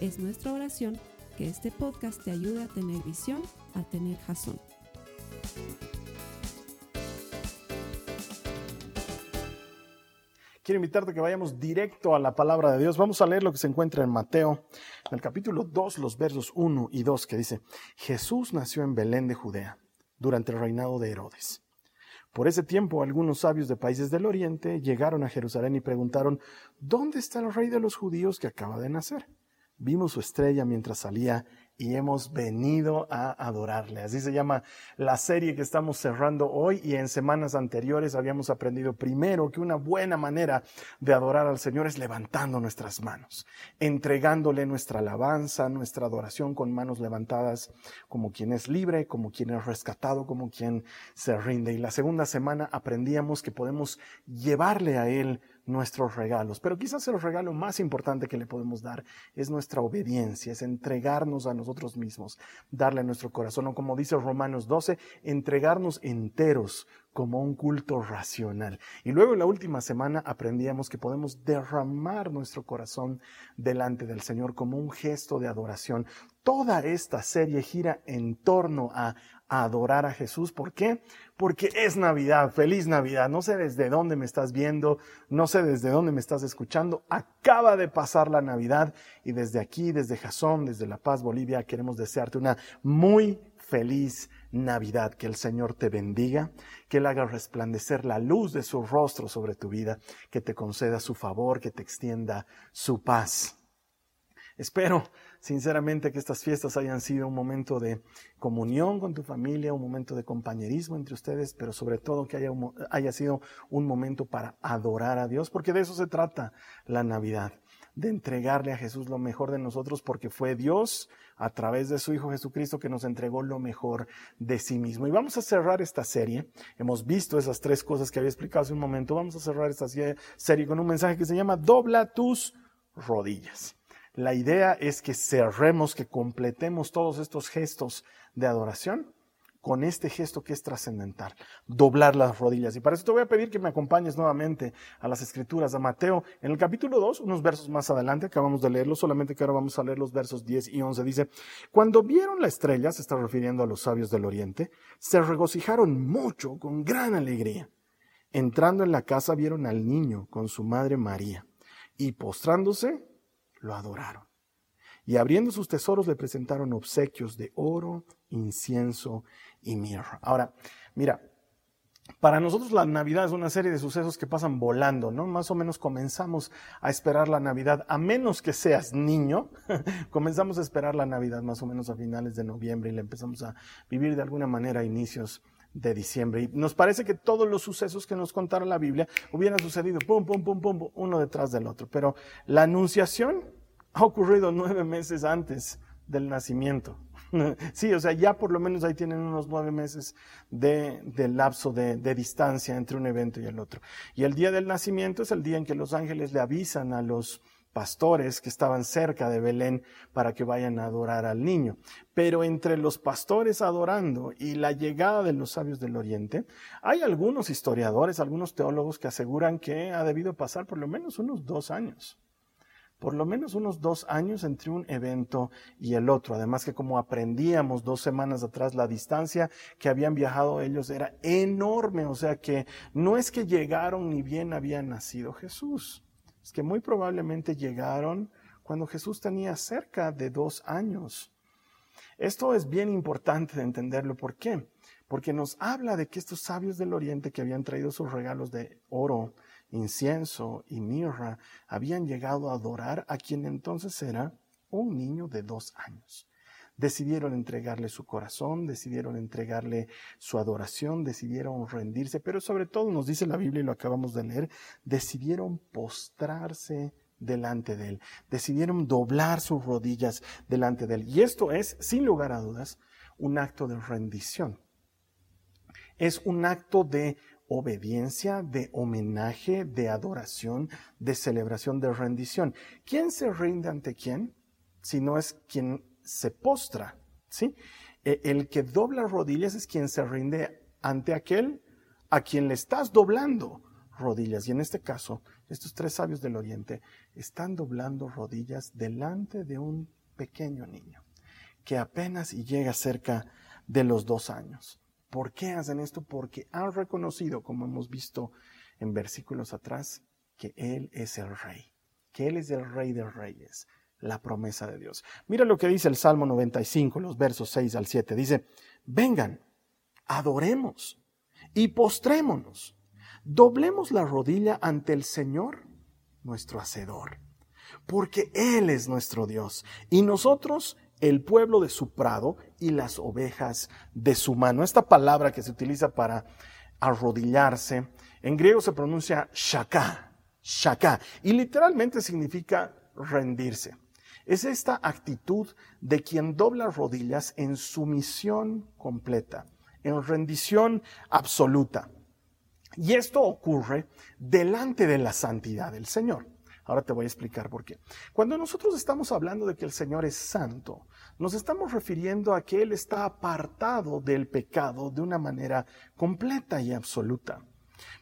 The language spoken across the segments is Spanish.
Es nuestra oración que este podcast te ayude a tener visión, a tener jazón. Quiero invitarte a que vayamos directo a la palabra de Dios. Vamos a leer lo que se encuentra en Mateo, en el capítulo 2, los versos 1 y 2, que dice, Jesús nació en Belén de Judea, durante el reinado de Herodes. Por ese tiempo, algunos sabios de países del oriente llegaron a Jerusalén y preguntaron, ¿dónde está el rey de los judíos que acaba de nacer? Vimos su estrella mientras salía y hemos venido a adorarle. Así se llama la serie que estamos cerrando hoy y en semanas anteriores habíamos aprendido primero que una buena manera de adorar al Señor es levantando nuestras manos, entregándole nuestra alabanza, nuestra adoración con manos levantadas como quien es libre, como quien es rescatado, como quien se rinde. Y la segunda semana aprendíamos que podemos llevarle a Él nuestros regalos. Pero quizás el regalo más importante que le podemos dar es nuestra obediencia, es entregarnos a nosotros mismos, darle nuestro corazón, o como dice Romanos 12, entregarnos enteros como un culto racional. Y luego en la última semana aprendíamos que podemos derramar nuestro corazón delante del Señor como un gesto de adoración. Toda esta serie gira en torno a adorar a Jesús. ¿Por qué? Porque es Navidad, feliz Navidad. No sé desde dónde me estás viendo, no sé desde dónde me estás escuchando. Acaba de pasar la Navidad y desde aquí, desde Jazón, desde La Paz, Bolivia, queremos desearte una muy feliz Navidad. Que el Señor te bendiga, que Él haga resplandecer la luz de su rostro sobre tu vida, que te conceda su favor, que te extienda su paz. Espero sinceramente que estas fiestas hayan sido un momento de comunión con tu familia, un momento de compañerismo entre ustedes, pero sobre todo que haya, haya sido un momento para adorar a Dios, porque de eso se trata la Navidad, de entregarle a Jesús lo mejor de nosotros, porque fue Dios a través de su Hijo Jesucristo que nos entregó lo mejor de sí mismo. Y vamos a cerrar esta serie. Hemos visto esas tres cosas que había explicado hace un momento. Vamos a cerrar esta serie con un mensaje que se llama Dobla tus rodillas. La idea es que cerremos, que completemos todos estos gestos de adoración con este gesto que es trascendental, doblar las rodillas. Y para eso te voy a pedir que me acompañes nuevamente a las escrituras de Mateo. En el capítulo 2, unos versos más adelante, acabamos de leerlo, solamente que ahora vamos a leer los versos 10 y 11. Dice, cuando vieron la estrella, se está refiriendo a los sabios del oriente, se regocijaron mucho, con gran alegría. Entrando en la casa vieron al niño con su madre María y postrándose, lo adoraron. Y abriendo sus tesoros le presentaron obsequios de oro, incienso y mirra. Ahora, mira, para nosotros la Navidad es una serie de sucesos que pasan volando, ¿no? Más o menos comenzamos a esperar la Navidad, a menos que seas niño, comenzamos a esperar la Navidad más o menos a finales de noviembre y la empezamos a vivir de alguna manera a inicios de diciembre. Y nos parece que todos los sucesos que nos contaron la Biblia hubieran sucedido, pum, pum, pum, pum, uno detrás del otro. Pero la anunciación ha ocurrido nueve meses antes del nacimiento. Sí, o sea, ya por lo menos ahí tienen unos nueve meses de, lapso de, de, distancia entre un evento y el otro. Y el día del nacimiento es el día en que los ángeles le avisan a los pastores que estaban cerca de Belén para que vayan a adorar al niño. Pero entre los pastores adorando y la llegada de los sabios del Oriente, hay algunos historiadores, algunos teólogos que aseguran que ha debido pasar por lo menos unos dos años por lo menos unos dos años entre un evento y el otro. Además que como aprendíamos dos semanas atrás, la distancia que habían viajado ellos era enorme. O sea que no es que llegaron ni bien había nacido Jesús. Es que muy probablemente llegaron cuando Jesús tenía cerca de dos años. Esto es bien importante de entenderlo. ¿Por qué? Porque nos habla de que estos sabios del Oriente que habían traído sus regalos de oro, incienso y mirra habían llegado a adorar a quien entonces era un niño de dos años. Decidieron entregarle su corazón, decidieron entregarle su adoración, decidieron rendirse, pero sobre todo nos dice la Biblia y lo acabamos de leer, decidieron postrarse delante de Él. Decidieron doblar sus rodillas delante de Él. Y esto es, sin lugar a dudas, un acto de rendición. Es un acto de obediencia, de homenaje, de adoración, de celebración, de rendición. ¿Quién se rinde ante quién? Si no es quien se postra, ¿sí? E, el que dobla rodillas es quien se rinde ante aquel a quien le estás doblando rodillas. Y en este caso, estos tres sabios del Oriente están doblando rodillas delante de un pequeño niño que apenas llega cerca de los dos años. ¿Por qué hacen esto? Porque han reconocido, como hemos visto en versículos atrás, que Él es el rey, que Él es el rey de reyes, la promesa de Dios. Mira lo que dice el Salmo 95, los versos 6 al 7. Dice, vengan, adoremos y postrémonos, doblemos la rodilla ante el Señor, nuestro Hacedor, porque Él es nuestro Dios y nosotros el pueblo de su prado y las ovejas de su mano. Esta palabra que se utiliza para arrodillarse, en griego se pronuncia shaka, shaka, y literalmente significa rendirse. Es esta actitud de quien dobla rodillas en sumisión completa, en rendición absoluta. Y esto ocurre delante de la santidad del Señor. Ahora te voy a explicar por qué. Cuando nosotros estamos hablando de que el Señor es santo, nos estamos refiriendo a que Él está apartado del pecado de una manera completa y absoluta.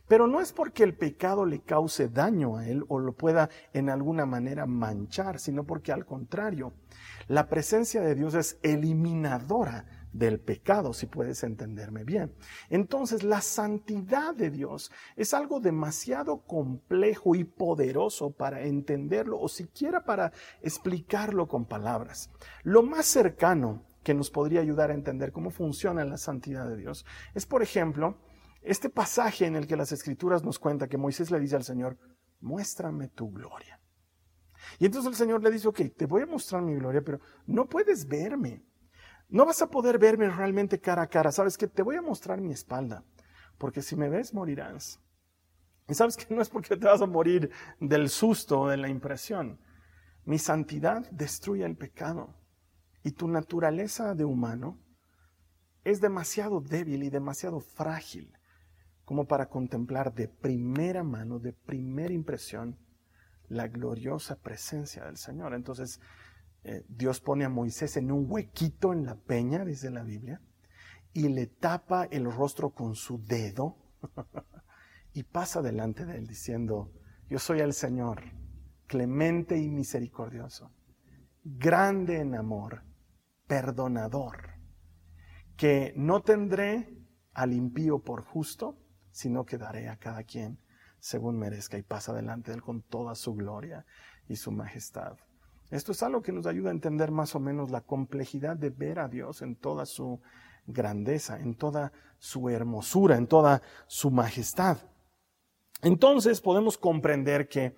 Pero no es porque el pecado le cause daño a Él o lo pueda en alguna manera manchar, sino porque al contrario, la presencia de Dios es eliminadora del pecado, si puedes entenderme bien. Entonces, la santidad de Dios es algo demasiado complejo y poderoso para entenderlo o siquiera para explicarlo con palabras. Lo más cercano que nos podría ayudar a entender cómo funciona la santidad de Dios es, por ejemplo, este pasaje en el que las escrituras nos cuenta que Moisés le dice al Señor, muéstrame tu gloria. Y entonces el Señor le dice, ok, te voy a mostrar mi gloria, pero no puedes verme no vas a poder verme realmente cara a cara. Sabes que te voy a mostrar mi espalda, porque si me ves morirás. Y sabes que no es porque te vas a morir del susto o de la impresión. Mi santidad destruye el pecado y tu naturaleza de humano es demasiado débil y demasiado frágil como para contemplar de primera mano, de primera impresión, la gloriosa presencia del Señor. Entonces, eh, Dios pone a Moisés en un huequito en la peña, dice la Biblia, y le tapa el rostro con su dedo y pasa delante de él diciendo, yo soy el Señor, clemente y misericordioso, grande en amor, perdonador, que no tendré al impío por justo, sino que daré a cada quien según merezca y pasa delante de él con toda su gloria y su majestad. Esto es algo que nos ayuda a entender más o menos la complejidad de ver a Dios en toda su grandeza, en toda su hermosura, en toda su majestad. Entonces podemos comprender que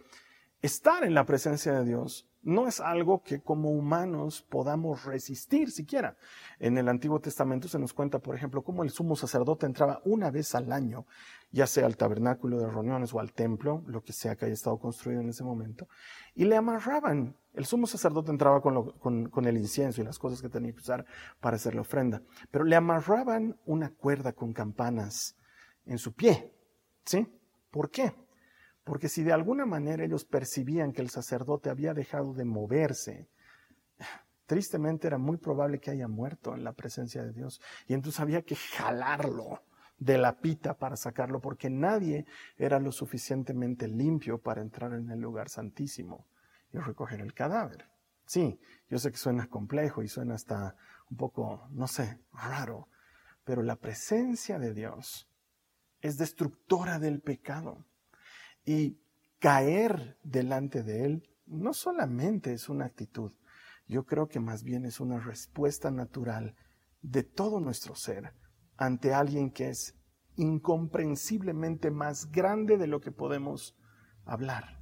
estar en la presencia de Dios no es algo que como humanos podamos resistir siquiera. En el Antiguo Testamento se nos cuenta, por ejemplo, cómo el sumo sacerdote entraba una vez al año, ya sea al tabernáculo de reuniones o al templo, lo que sea que haya estado construido en ese momento, y le amarraban. El sumo sacerdote entraba con, el incienso y las cosas que tenía que usar para hacer la ofrenda, pero le amarraban una cuerda con campanas en su pie. ¿Sí? ¿Por qué? Porque si de alguna manera ellos percibían que el sacerdote había dejado de moverse, tristemente era muy probable que haya muerto en la presencia de Dios. Y entonces había que jalarlo de la pita para sacarlo, porque nadie era lo suficientemente limpio para entrar en el lugar santísimo y recoger el cadáver. Sí, yo sé que suena complejo y suena hasta un poco, no sé, raro, pero la presencia de Dios es destructora del pecado. Y caer delante de Él no solamente es una actitud, yo creo que más bien es una respuesta natural de todo nuestro ser ante alguien que es incomprensiblemente más grande de lo que podemos hablar.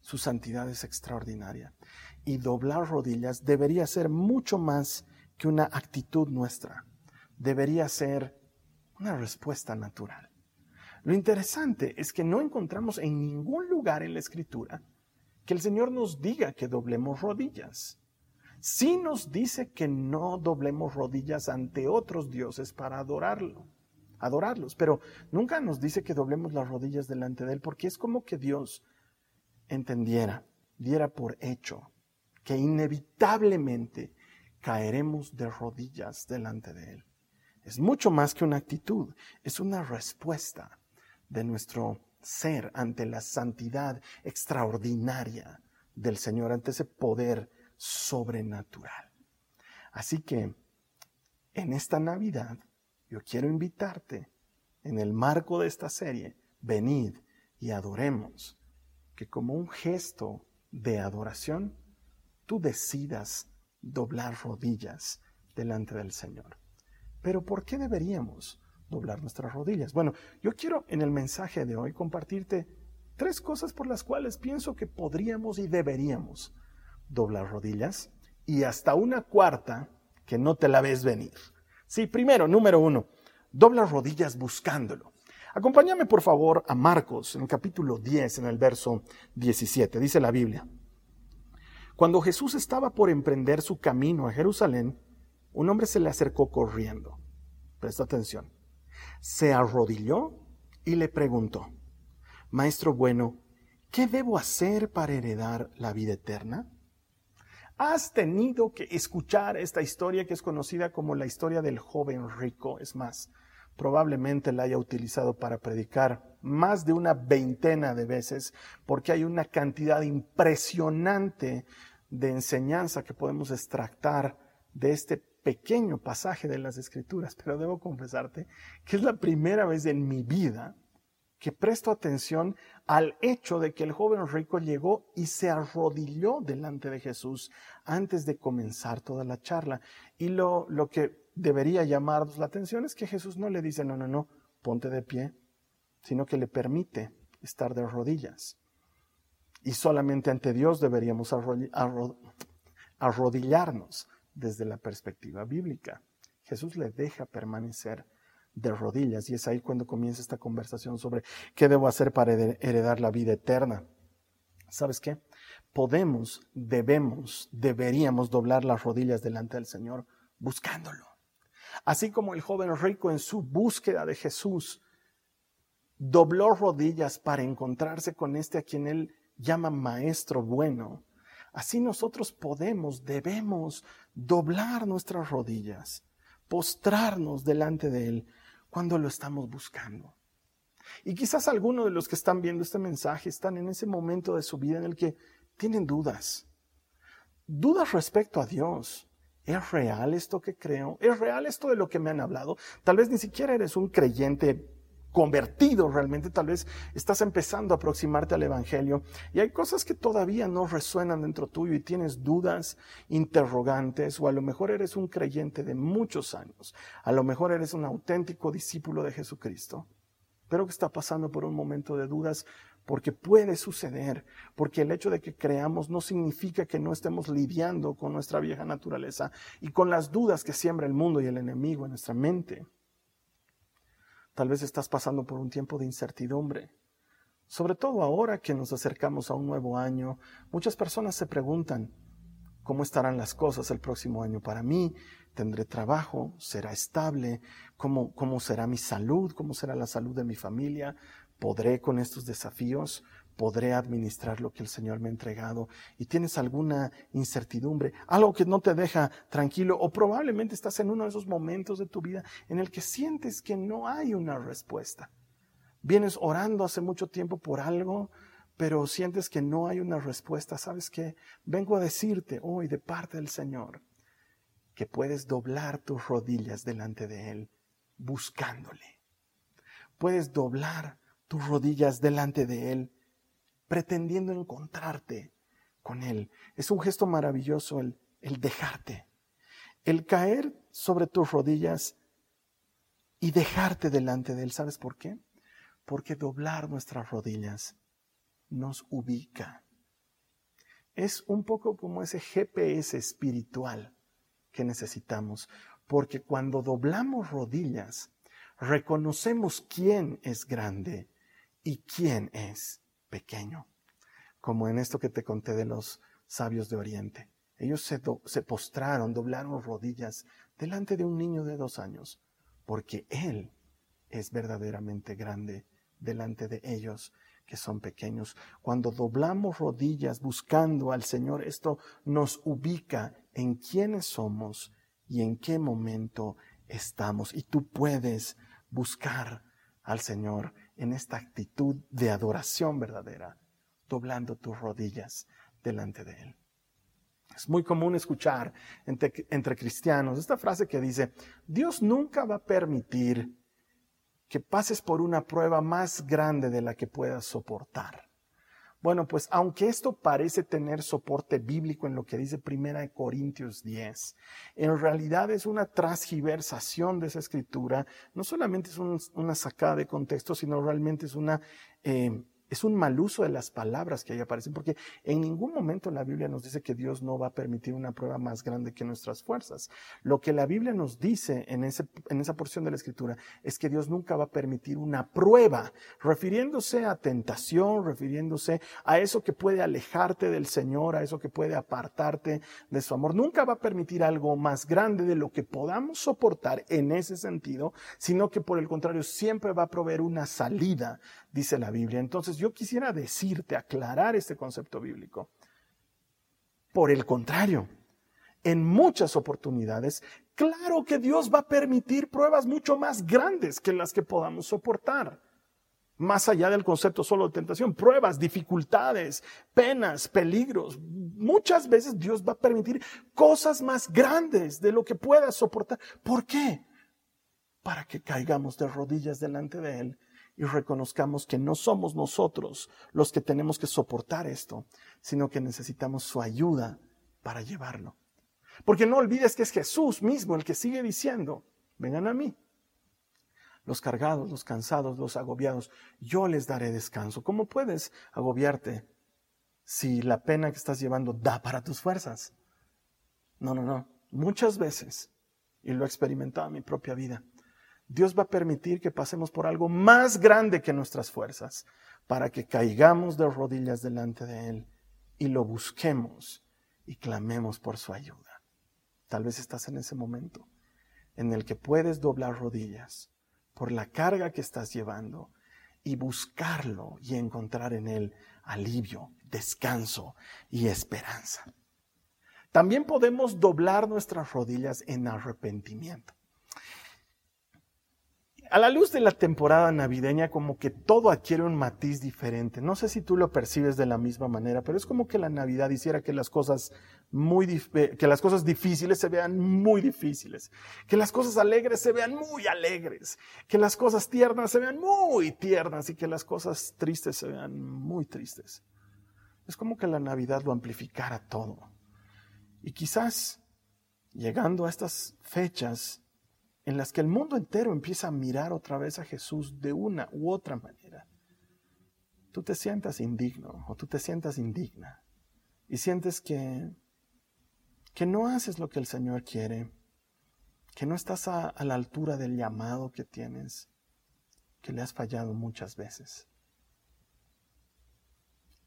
Su santidad es extraordinaria. Y doblar rodillas debería ser mucho más que una actitud nuestra. Debería ser una respuesta natural. Lo interesante es que no encontramos en ningún lugar en la escritura que el Señor nos diga que doblemos rodillas. Sí nos dice que no doblemos rodillas ante otros dioses para adorarlo, adorarlos, pero nunca nos dice que doblemos las rodillas delante de Él, porque es como que Dios entendiera, diera por hecho que inevitablemente caeremos de rodillas delante de Él. Es mucho más que una actitud, es una respuesta de nuestro ser ante la santidad extraordinaria del Señor, ante ese poder sobrenatural. Así que en esta Navidad yo quiero invitarte, en el marco de esta serie, venid y adoremos, que como un gesto de adoración, tú decidas doblar rodillas delante del Señor. Pero ¿por qué deberíamos doblar nuestras rodillas? Bueno, yo quiero en el mensaje de hoy compartirte tres cosas por las cuales pienso que podríamos y deberíamos doblar rodillas y hasta una cuarta que no te la ves venir. Sí, primero, número uno, dobla rodillas buscándolo. Acompáñame por favor a Marcos en el capítulo 10, en el verso 17. Dice la Biblia. Cuando Jesús estaba por emprender su camino a Jerusalén, un hombre se le acercó corriendo. Presta atención. Se arrodilló y le preguntó, Maestro bueno, ¿qué debo hacer para heredar la vida eterna? Has tenido que escuchar esta historia que es conocida como la historia del joven rico. Es más, probablemente la haya utilizado para predicar más de una veintena de veces porque hay una cantidad impresionante de enseñanza que podemos extractar de este pequeño pasaje de las escrituras, pero debo confesarte que es la primera vez en mi vida que presto atención al hecho de que el joven rico llegó y se arrodilló delante de Jesús antes de comenzar toda la charla. Y lo, lo que debería llamarnos la atención es que Jesús no le dice, no, no, no, ponte de pie, sino que le permite estar de rodillas. Y solamente ante Dios deberíamos arrodillarnos desde la perspectiva bíblica. Jesús le deja permanecer de rodillas y es ahí cuando comienza esta conversación sobre qué debo hacer para heredar la vida eterna. ¿Sabes qué? Podemos, debemos, deberíamos doblar las rodillas delante del Señor buscándolo. Así como el joven rico en su búsqueda de Jesús dobló rodillas para encontrarse con este a quien él llama maestro bueno, así nosotros podemos, debemos doblar nuestras rodillas, postrarnos delante de Él cuando lo estamos buscando. Y quizás algunos de los que están viendo este mensaje están en ese momento de su vida en el que tienen dudas. Dudas respecto a Dios. ¿Es real esto que creo? ¿Es real esto de lo que me han hablado? Tal vez ni siquiera eres un creyente convertido realmente, tal vez estás empezando a aproximarte al Evangelio. Y hay cosas que todavía no resuenan dentro tuyo y tienes dudas, interrogantes, o a lo mejor eres un creyente de muchos años, a lo mejor eres un auténtico discípulo de Jesucristo, pero que está pasando por un momento de dudas porque puede suceder, porque el hecho de que creamos no significa que no estemos lidiando con nuestra vieja naturaleza y con las dudas que siembra el mundo y el enemigo en nuestra mente. Tal vez estás pasando por un tiempo de incertidumbre. Sobre todo ahora que nos acercamos a un nuevo año, muchas personas se preguntan, ¿cómo estarán las cosas el próximo año para mí? ¿Tendré trabajo? ¿Será estable? ¿Cómo, cómo será mi salud? ¿Cómo será la salud de mi familia? ¿Podré con estos desafíos? podré administrar lo que el Señor me ha entregado y tienes alguna incertidumbre, algo que no te deja tranquilo o probablemente estás en uno de esos momentos de tu vida en el que sientes que no hay una respuesta. Vienes orando hace mucho tiempo por algo, pero sientes que no hay una respuesta. ¿Sabes qué? Vengo a decirte hoy de parte del Señor que puedes doblar tus rodillas delante de Él buscándole. Puedes doblar tus rodillas delante de Él pretendiendo encontrarte con Él. Es un gesto maravilloso el, el dejarte, el caer sobre tus rodillas y dejarte delante de Él. ¿Sabes por qué? Porque doblar nuestras rodillas nos ubica. Es un poco como ese GPS espiritual que necesitamos, porque cuando doblamos rodillas, reconocemos quién es grande y quién es pequeño. como en esto que te conté de los sabios de Oriente. Ellos se, se postraron, doblaron rodillas delante de un niño de dos años, porque Él es verdaderamente grande delante de ellos que son pequeños. Cuando doblamos rodillas buscando al Señor, esto nos ubica en quiénes somos y en qué momento estamos. Y tú puedes buscar al Señor en esta actitud de adoración verdadera, doblando tus rodillas delante de Él. Es muy común escuchar entre, entre, cristianos esta frase que dice, Dios nunca va a permitir que pases por una prueba más grande de la que puedas soportar. Bueno, pues aunque esto parece tener soporte bíblico en lo que dice Primera de Corintios 10, en realidad es una transgiversación de esa escritura, no solamente es una sacada de contexto, sino realmente es una eh, es un mal uso de las palabras que ahí aparecen, porque en ningún momento la Biblia nos dice que Dios no va a permitir una prueba más grande que nuestras fuerzas. Lo que la Biblia nos dice en, ese, en esa porción de la Escritura es que Dios nunca va a permitir una prueba, refiriéndose a tentación, refiriéndose a eso que puede alejarte del Señor, a eso que puede apartarte de su amor. Nunca va a permitir algo más grande de lo que podamos soportar en ese sentido, sino que por el contrario siempre va a proveer una salida dice la Biblia. Entonces yo quisiera decirte, aclarar este concepto bíblico. Por el contrario, en muchas oportunidades, claro que Dios va a permitir pruebas mucho más grandes que las que podamos soportar. Más allá del concepto solo de tentación, pruebas, dificultades, penas, peligros. Muchas veces Dios va a permitir cosas más grandes de lo que puedas soportar. ¿Por qué? Para que caigamos de rodillas delante de Él y reconozcamos que no somos nosotros los que tenemos que soportar esto, sino que necesitamos su ayuda para llevarlo. Porque no olvides que es Jesús mismo el que sigue diciendo, vengan a mí. Los cargados, los cansados, los agobiados, yo les daré descanso. ¿Cómo puedes agobiarte si la pena que estás llevando da para tus fuerzas? No, no, no. Muchas veces, y lo he experimentado en mi propia vida, Dios va a permitir que pasemos por algo más grande que nuestras fuerzas, para que caigamos de rodillas delante de Él y lo busquemos y clamemos por su ayuda. Tal vez estás en ese momento en el que puedes doblar rodillas por la carga que estás llevando y buscarlo y encontrar en Él alivio, descanso y esperanza. También podemos doblar nuestras rodillas en arrepentimiento a la luz de la temporada navideña, como que todo adquiere un matiz diferente. No sé si tú lo percibes de la misma manera, pero es como que la Navidad hiciera que las cosas muy, eh, que las cosas difíciles se vean muy difíciles, que las cosas alegres se vean muy alegres, que las cosas tiernas se vean muy tiernas y que las cosas tristes se vean muy tristes. Es como que la Navidad lo amplificara todo. Y quizás, llegando a estas fechas, en las que el mundo entero empieza a mirar otra vez a Jesús de una u otra manera, tú te sientas indigno o tú te sientas indigna y sientes que, que no haces lo que el Señor quiere, que no estás a, a la altura del llamado que tienes, que le has fallado muchas veces.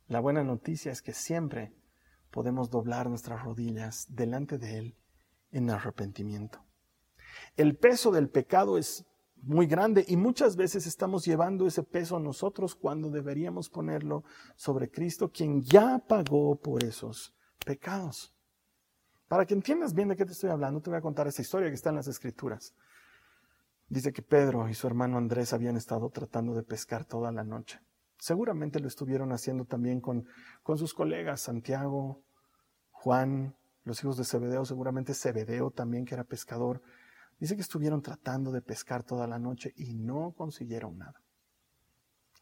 La buena noticia es que siempre podemos doblar nuestras rodillas delante de Él en arrepentimiento. El peso del pecado es muy grande y muchas veces estamos llevando ese peso nosotros cuando deberíamos ponerlo sobre Cristo, quien ya pagó por esos pecados. Para que entiendas bien de qué te estoy hablando, te voy a contar esta historia que está en las Escrituras. Dice que Pedro y su hermano Andrés habían estado tratando de pescar toda la noche. Seguramente lo estuvieron haciendo también con, con sus colegas Santiago, Juan, los hijos de Zebedeo, seguramente Zebedeo también que era pescador. Dice que estuvieron tratando de pescar toda la noche y no consiguieron nada.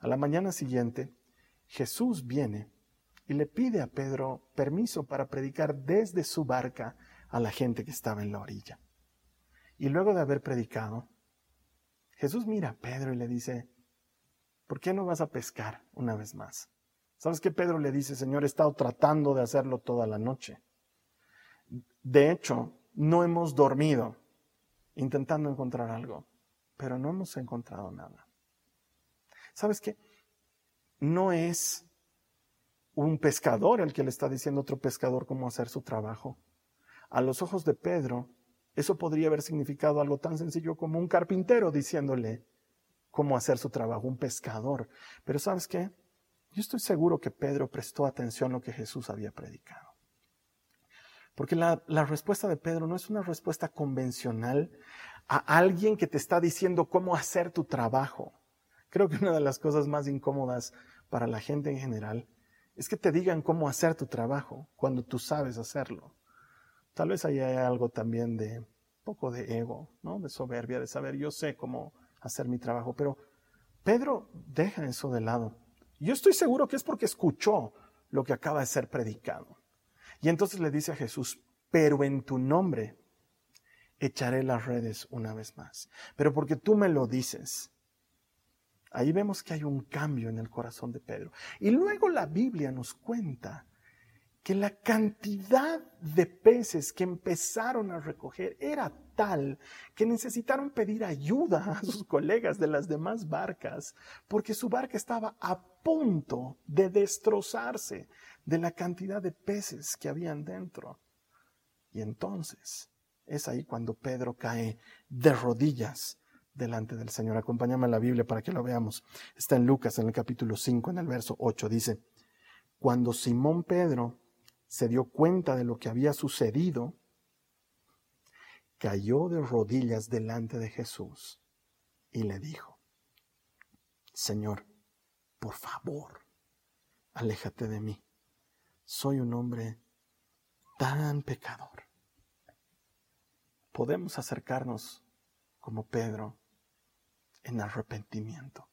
A la mañana siguiente, Jesús viene y le pide a Pedro permiso para predicar desde su barca a la gente que estaba en la orilla. Y luego de haber predicado, Jesús mira a Pedro y le dice, ¿por qué no vas a pescar una vez más? ¿Sabes qué Pedro le dice? Señor, he estado tratando de hacerlo toda la noche. De hecho, no hemos dormido intentando encontrar algo, pero no hemos encontrado nada. ¿Sabes qué? No es un pescador el que le está diciendo a otro pescador cómo hacer su trabajo. A los ojos de Pedro, eso podría haber significado algo tan sencillo como un carpintero diciéndole cómo hacer su trabajo, un pescador. Pero ¿sabes qué? Yo estoy seguro que Pedro prestó atención a lo que Jesús había predicado. Porque la, respuesta de Pedro no es una respuesta convencional a alguien que te está diciendo cómo hacer tu trabajo. Creo que una de las cosas más incómodas para la gente en general es que te digan cómo hacer tu trabajo cuando tú sabes hacerlo. Tal vez ahí hay algo también de poco de ego, ¿no? De soberbia, de saber yo sé cómo hacer mi trabajo, pero Pedro deja eso de lado. Yo estoy seguro que es porque escuchó lo que acaba de ser predicado. Y entonces le dice a Jesús, pero en tu nombre echaré las redes una vez más. Pero porque tú me lo dices, Ahí vemos que hay un cambio en el corazón de Pedro. Y luego la Biblia nos cuenta que la cantidad de peces que empezaron a recoger era tal que necesitaron pedir ayuda a sus colegas de las demás barcas porque su barca estaba a punto de destrozarse de la cantidad de peces que habían dentro. Y entonces es ahí cuando Pedro cae de rodillas delante del Señor. Acompáñame a la Biblia para que lo veamos. Está en Lucas, en el capítulo 5, en el verso 8, dice, cuando Simón Pedro se dio cuenta de lo que había sucedido, cayó de rodillas delante de Jesús y le dijo, Señor, por favor, aléjate de mí. Soy un hombre tan pecador. Podemos acercarnos como Pedro en arrepentimiento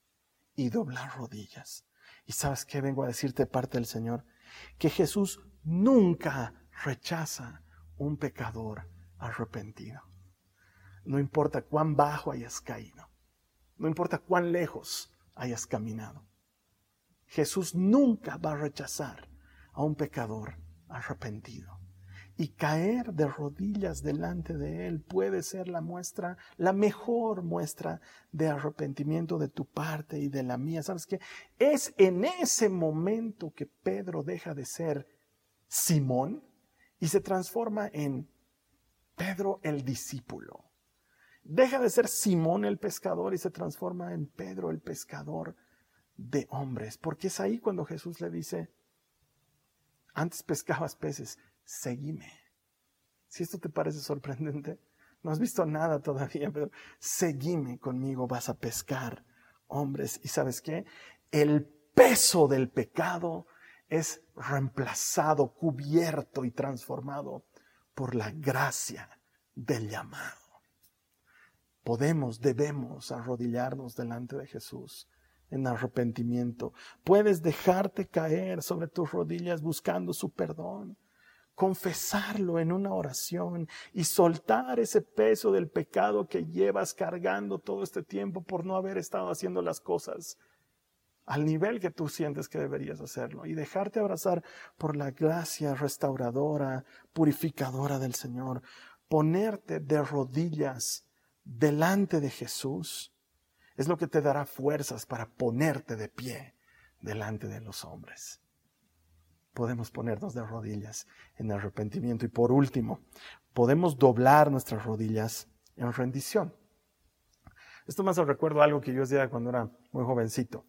y doblar rodillas. ¿Y sabes qué vengo a decirte de parte del Señor? Que Jesús nunca rechaza un pecador arrepentido. No importa cuán bajo hayas caído, no importa cuán lejos hayas caminado. Jesús nunca va a rechazar a un pecador arrepentido y caer de rodillas delante de Él puede ser la muestra, la mejor muestra de arrepentimiento de tu parte y de la mía. ¿Sabes qué? Es en ese momento que Pedro deja de ser Simón y se transforma en Pedro el discípulo. Deja de ser Simón el pescador y se transforma en Pedro el pescador de hombres. Porque es ahí cuando Jesús le dice, antes pescabas peces, seguime. Si esto te parece sorprendente, no has visto nada todavía, pero seguime conmigo, vas a pescar hombres. ¿Y sabes qué? El peso del pecado es reemplazado, cubierto y transformado por la gracia del llamado. Podemos, debemos arrodillarnos delante de Jesús en arrepentimiento. Puedes dejarte caer sobre tus rodillas buscando su perdón confesarlo en una oración y soltar ese peso del pecado que llevas cargando todo este tiempo por no haber estado haciendo las cosas al nivel que tú sientes que deberías hacerlo y dejarte abrazar por la gracia restauradora, purificadora del Señor, ponerte de rodillas delante de Jesús, es lo que te dará fuerzas para ponerte de pie delante de los hombres podemos ponernos de rodillas en arrepentimiento. Y por último, podemos doblar nuestras rodillas en rendición. Esto hace recuerdo algo que yo hacía cuando era muy jovencito.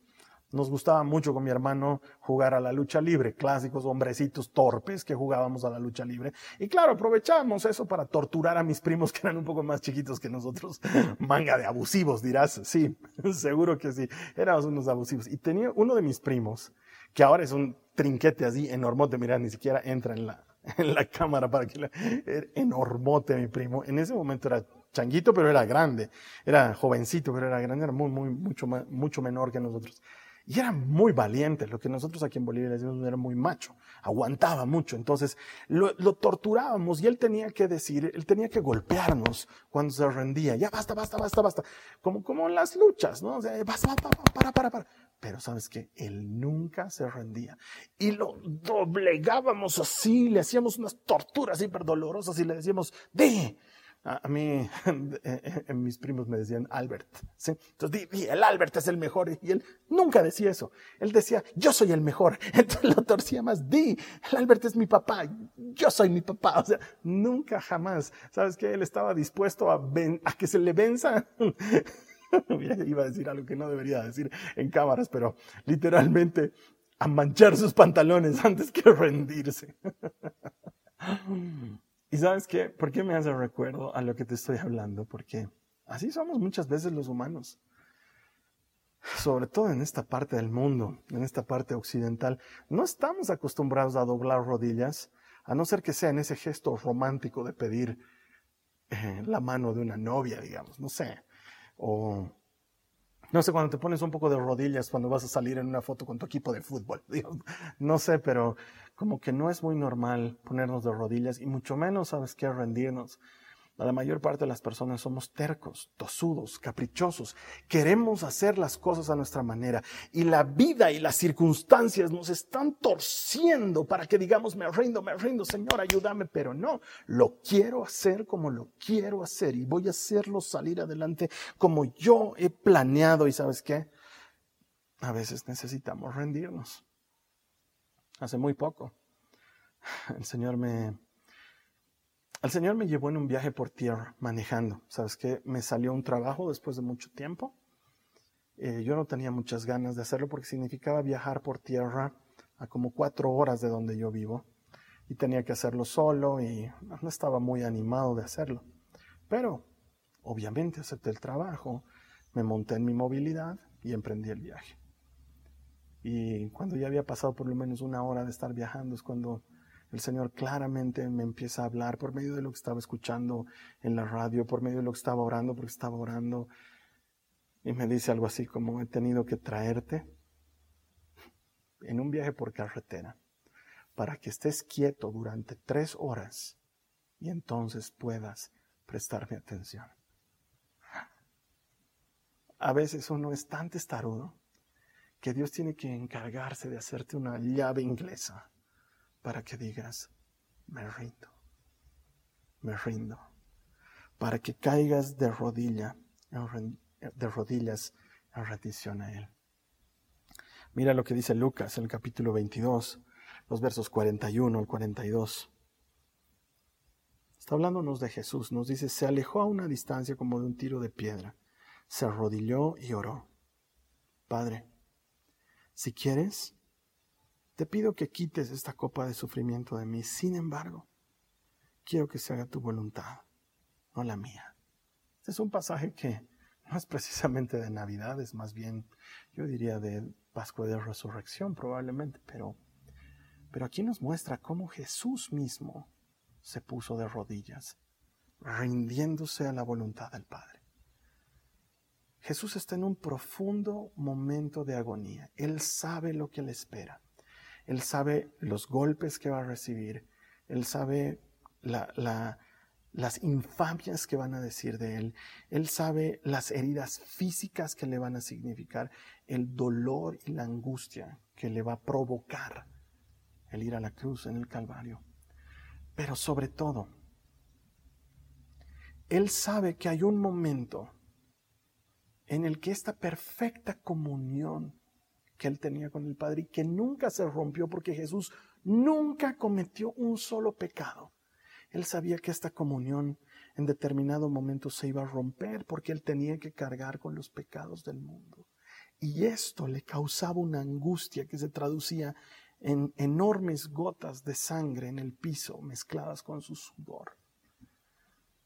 Nos gustaba mucho con mi hermano jugar a la lucha libre, clásicos hombrecitos torpes que jugábamos a la lucha libre. Y claro, aprovechábamos eso para torturar a mis primos que eran un poco más chiquitos que nosotros. Manga de abusivos, dirás. Sí, seguro que sí. Éramos unos abusivos. Y tenía uno de mis primos, que ahora es un trinquete así, enormote, mira, ni siquiera entra en la, en la cámara para que la, enormote mi primo. En ese momento era changuito, pero era grande. Era jovencito, pero era grande, era muy, muy, mucho, mucho menor que nosotros. Y era muy valiente, lo que nosotros aquí en Bolivia le decimos era muy macho, aguantaba mucho. Entonces lo, lo, torturábamos y él tenía que decir, él tenía que golpearnos cuando se rendía. Ya basta, basta, basta, basta. Como, como en las luchas, ¿no? O sea, basta, basta, para, para, para. Pero sabes que él nunca se rendía. Y lo doblegábamos así, le hacíamos unas torturas hiper dolorosas y le decíamos, de, A, mí, en, mis primos me decían Albert. ¿sí? Entonces, di, el Albert es el mejor. Y él nunca decía eso. Él decía, yo soy el mejor. Entonces lo torcía más. Di, el Albert es mi papá. Yo soy mi papá. O sea, nunca jamás. ¿Sabes qué? Él estaba dispuesto a, a que se le venza. Iba a decir algo que no debería decir en cámaras, pero literalmente a manchar sus pantalones antes que rendirse. ¿Y sabes qué? ¿Por qué me hace recuerdo a lo que te estoy hablando? Porque así somos muchas veces los humanos. Sobre todo en esta parte del mundo, en esta parte occidental, no estamos acostumbrados a doblar rodillas, a no ser que sea en ese gesto romántico de pedir eh, la mano de una novia, digamos, no sé. O no sé, cuando te pones un poco de rodillas cuando vas a salir en una foto con tu equipo de fútbol. no sé, pero como que no es muy normal ponernos de rodillas y mucho menos, ¿sabes qué? Rendirnos. La mayor parte de las personas somos tercos, tosudos, caprichosos. Queremos hacer las cosas a nuestra manera. Y la vida y las circunstancias nos están torciendo para que digamos, me rindo, me rindo, Señor, ayúdame. Pero no, lo quiero hacer como lo quiero hacer y voy a hacerlo salir adelante como yo he planeado. ¿Y sabes qué? A veces necesitamos rendirnos. Hace muy poco, el Señor me el Señor me llevó en un viaje por tierra, manejando. ¿Sabes qué? Me salió un trabajo después de mucho tiempo. Eh, yo no tenía muchas ganas de hacerlo porque significaba viajar por tierra a como cuatro horas de donde yo vivo. Y tenía que hacerlo solo y no estaba muy animado de hacerlo. Pero, obviamente, acepté el trabajo, me monté en mi movilidad y emprendí el viaje. Y cuando ya había pasado por lo menos una hora de estar viajando es cuando el Señor claramente me empieza a hablar por medio de lo que estaba escuchando en la radio, por medio de lo que estaba orando, porque estaba orando. Y me dice algo así como, he tenido que traerte en un viaje por carretera para que estés quieto durante tres horas y entonces puedas prestarme atención. A veces uno es tan testarudo que Dios tiene que encargarse de hacerte una llave inglesa para que digas, me rindo, me rindo, para que caigas de, rodilla, de rodillas en rendición a Él. Mira lo que dice Lucas en el capítulo 22, los versos 41 al 42. Está hablándonos de Jesús, nos dice, se alejó a una distancia como de un tiro de piedra, se arrodilló y oró. Padre, si quieres, te pido que quites esta copa de sufrimiento de mí. Sin embargo, quiero que se haga tu voluntad, no la mía. Este es un pasaje que no es precisamente de Navidad, es más bien, yo diría, de Pascua de Resurrección probablemente, pero, pero aquí nos muestra cómo Jesús mismo se puso de rodillas, rindiéndose a la voluntad del Padre. Jesús está en un profundo momento de agonía. Él sabe lo que le espera. Él sabe los golpes que va a recibir, Él sabe las infamias que van a decir de Él, Él sabe las heridas físicas que le van a significar, el dolor y la angustia que le va a provocar el ir a la cruz en el Calvario. Pero sobre todo, Él sabe que hay un momento en el que esta perfecta comunión que él tenía con el Padre y que nunca se rompió porque Jesús nunca cometió un solo pecado. Él sabía que esta comunión en determinado momento se iba a romper porque él tenía que cargar con los pecados del mundo. Y esto le causaba una angustia que se traducía en enormes gotas de sangre en el piso mezcladas con su sudor.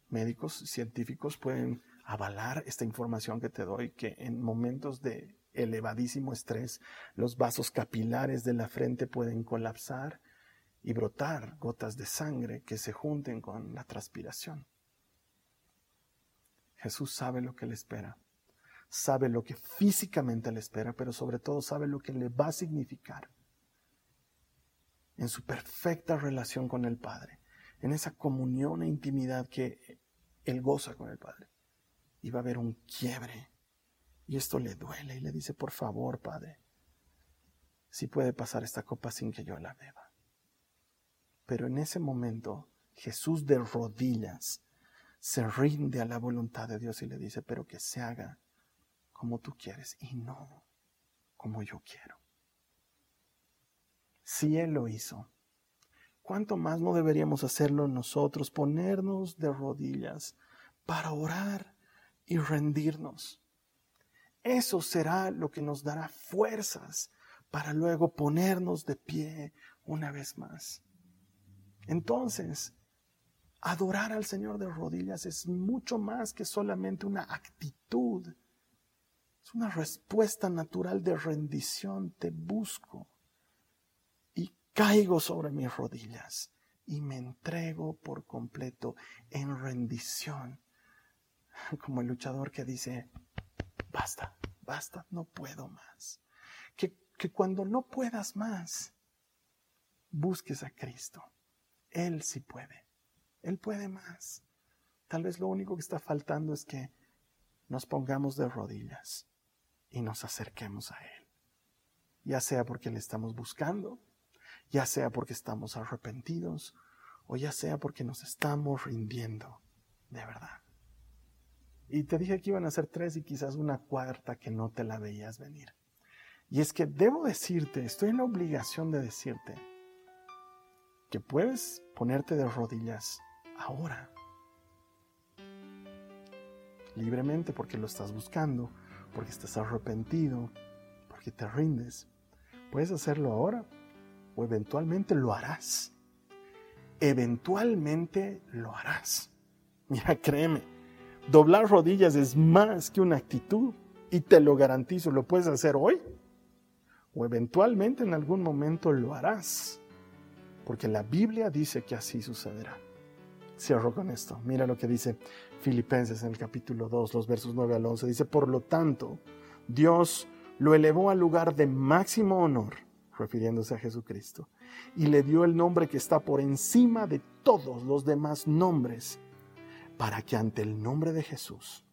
Médicos científicos pueden avalar esta información que te doy, que en momentos de elevadísimo estrés, los vasos capilares de la frente pueden colapsar y brotar gotas de sangre que se junten con la transpiración. Jesús sabe lo que le espera, sabe lo que físicamente le espera, pero sobre todo sabe lo que le va a significar en su perfecta relación con el Padre, en esa comunión e intimidad que él goza con el Padre. Y va a haber un quiebre y esto le duele y le dice, por favor, Padre, si puede pasar esta copa sin que yo la beba. Pero en ese momento, Jesús de rodillas se rinde a la voluntad de Dios y le dice, pero que se haga como tú quieres y no como yo quiero. Si Él lo hizo, ¿cuánto más no deberíamos hacerlo nosotros? Ponernos de rodillas para orar y rendirnos. Eso será lo que nos dará fuerzas para luego ponernos de pie una vez más. Entonces, adorar al Señor de rodillas es mucho más que solamente una actitud. Es una respuesta natural de rendición. Te busco y caigo sobre mis rodillas y me entrego por completo en rendición. Como el luchador que dice, basta, basta, no puedo más. Que, que cuando no puedas más, busques a Cristo. Él sí puede. Él puede más. Tal vez lo único que está faltando es que nos pongamos de rodillas y nos acerquemos a Él. Ya sea porque le estamos buscando, ya sea porque estamos arrepentidos, o ya sea porque nos estamos rindiendo de verdad. Y te dije que iban a ser tres y quizás una cuarta que no te la veías venir. Y es que debo decirte, estoy en la obligación de decirte, que puedes ponerte de rodillas ahora. Libremente porque lo estás buscando, porque estás arrepentido, porque te rindes. Puedes hacerlo ahora o eventualmente lo harás. Eventualmente lo harás. Mira, créeme, doblar rodillas es más que una actitud y te lo garantizo, lo puedes hacer hoy o eventualmente en algún momento lo harás porque la Biblia dice que así sucederá. Cierro con esto. Mira lo que dice Filipenses en el capítulo 2, los versos 9 al 11. Dice, por lo tanto, Dios lo elevó al lugar de máximo honor, refiriéndose a Jesucristo, y le dio el nombre que está por encima de todos los demás nombres, para que ante el nombre de Jesús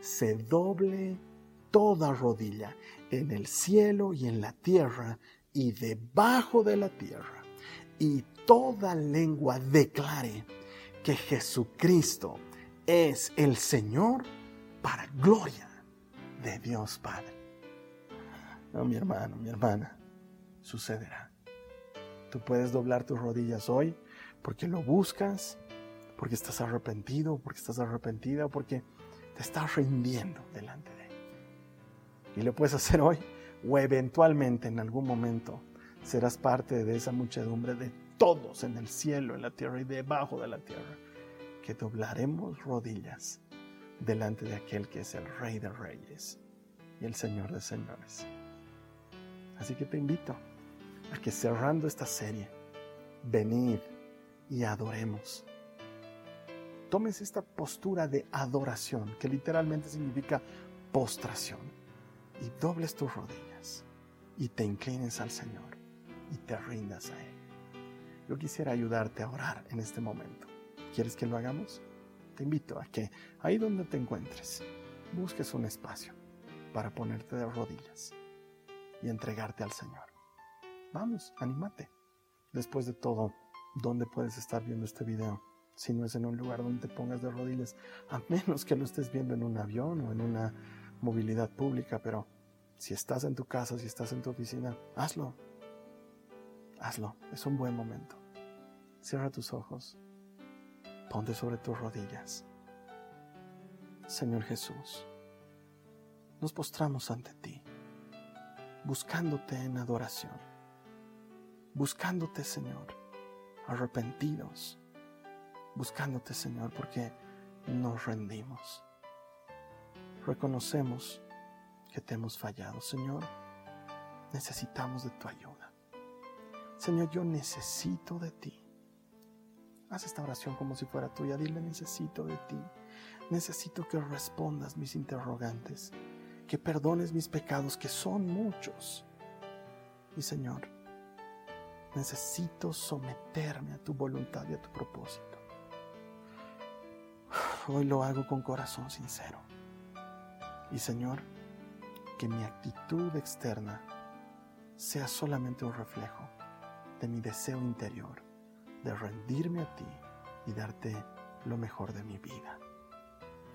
se doble toda rodilla en el cielo y en la tierra y debajo de la tierra, y toda lengua declare que Jesucristo es el Señor para gloria de Dios Padre. No, mi hermano, mi hermana, sucederá. Tú puedes doblar tus rodillas hoy porque lo buscas, porque estás arrepentido, porque estás arrepentida, porque te estás rindiendo delante de Él. Y lo puedes hacer hoy o eventualmente en algún momento serás parte de esa muchedumbre de todos en el cielo, en la tierra y debajo de la tierra, que doblaremos rodillas delante de aquel que es el Rey de Reyes y el Señor de Señores. Así que te invito a que cerrando esta serie, venid y adoremos. Tomes esta postura de adoración, que literalmente significa postración, y dobles tus rodillas y te inclines al Señor y te rindas a Él. Yo quisiera ayudarte a orar en este momento. ¿Quieres que lo hagamos? Te invito a que ahí donde te encuentres, busques un espacio para ponerte de rodillas y entregarte al Señor. Vamos, anímate. Después de todo, ¿dónde puedes estar viendo este video? Si no es en un lugar donde te pongas de rodillas, a menos que lo estés viendo en un avión o en una movilidad pública, pero si estás en tu casa, si estás en tu oficina, hazlo. Hazlo. Es un buen momento. Cierra tus ojos. Ponte sobre tus rodillas. Señor Jesús, nos postramos ante ti, buscándote en adoración, buscándote, Señor, arrepentidos, buscándote, Señor, porque nos rendimos. Reconocemos que te hemos fallado. Señor, necesitamos de tu ayuda. Señor, yo necesito de ti. Haz esta oración como si fuera tuya. Dile, necesito de ti. Necesito que respondas mis interrogantes, que perdones mis pecados, que son muchos. Y Señor, necesito someterme a tu voluntad y a tu propósito. Hoy lo hago con corazón sincero. Y Señor, que mi actitud externa sea solamente un reflejo de mi deseo interior de rendirme a ti y darte lo mejor de mi vida.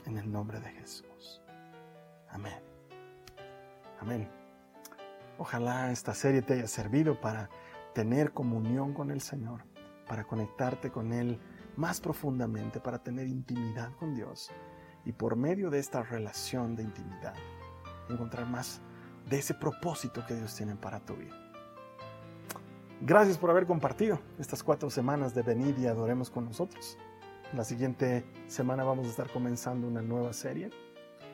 En el nombre de Jesús. Amén. Amén. Ojalá esta serie te haya servido para tener comunión con el Señor, para conectarte con Él más profundamente, para tener intimidad con Dios y por medio de esta relación de intimidad encontrar más de ese propósito que Dios tiene para tu vida. Gracias por haber compartido estas cuatro semanas de venir y adoremos con nosotros. La siguiente semana vamos a estar comenzando una nueva serie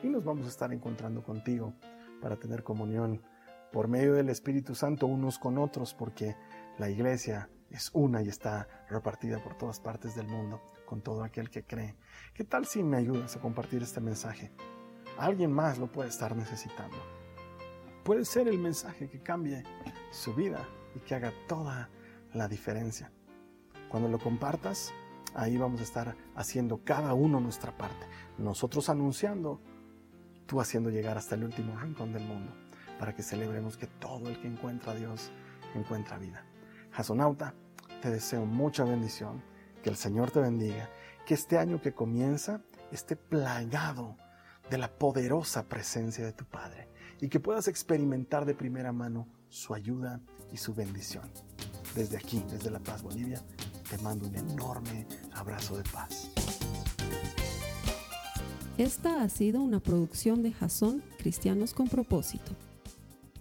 y nos vamos a estar encontrando contigo para tener comunión por medio del Espíritu Santo unos con otros porque la iglesia es una y está repartida por todas partes del mundo con todo aquel que cree. ¿Qué tal si me ayudas a compartir este mensaje? Alguien más lo puede estar necesitando. Puede ser el mensaje que cambie su vida y que haga toda la diferencia. Cuando lo compartas, ahí vamos a estar haciendo cada uno nuestra parte. Nosotros anunciando, tú haciendo llegar hasta el último rincón del mundo, para que celebremos que todo el que encuentra a Dios encuentra vida. Jasonauta, te deseo mucha bendición, que el Señor te bendiga, que este año que comienza esté plagado de la poderosa presencia de tu Padre y que puedas experimentar de primera mano su ayuda y su bendición. Desde aquí, desde La Paz, Bolivia, te mando un enorme abrazo de paz. Esta ha sido una producción de Jason Cristianos con propósito.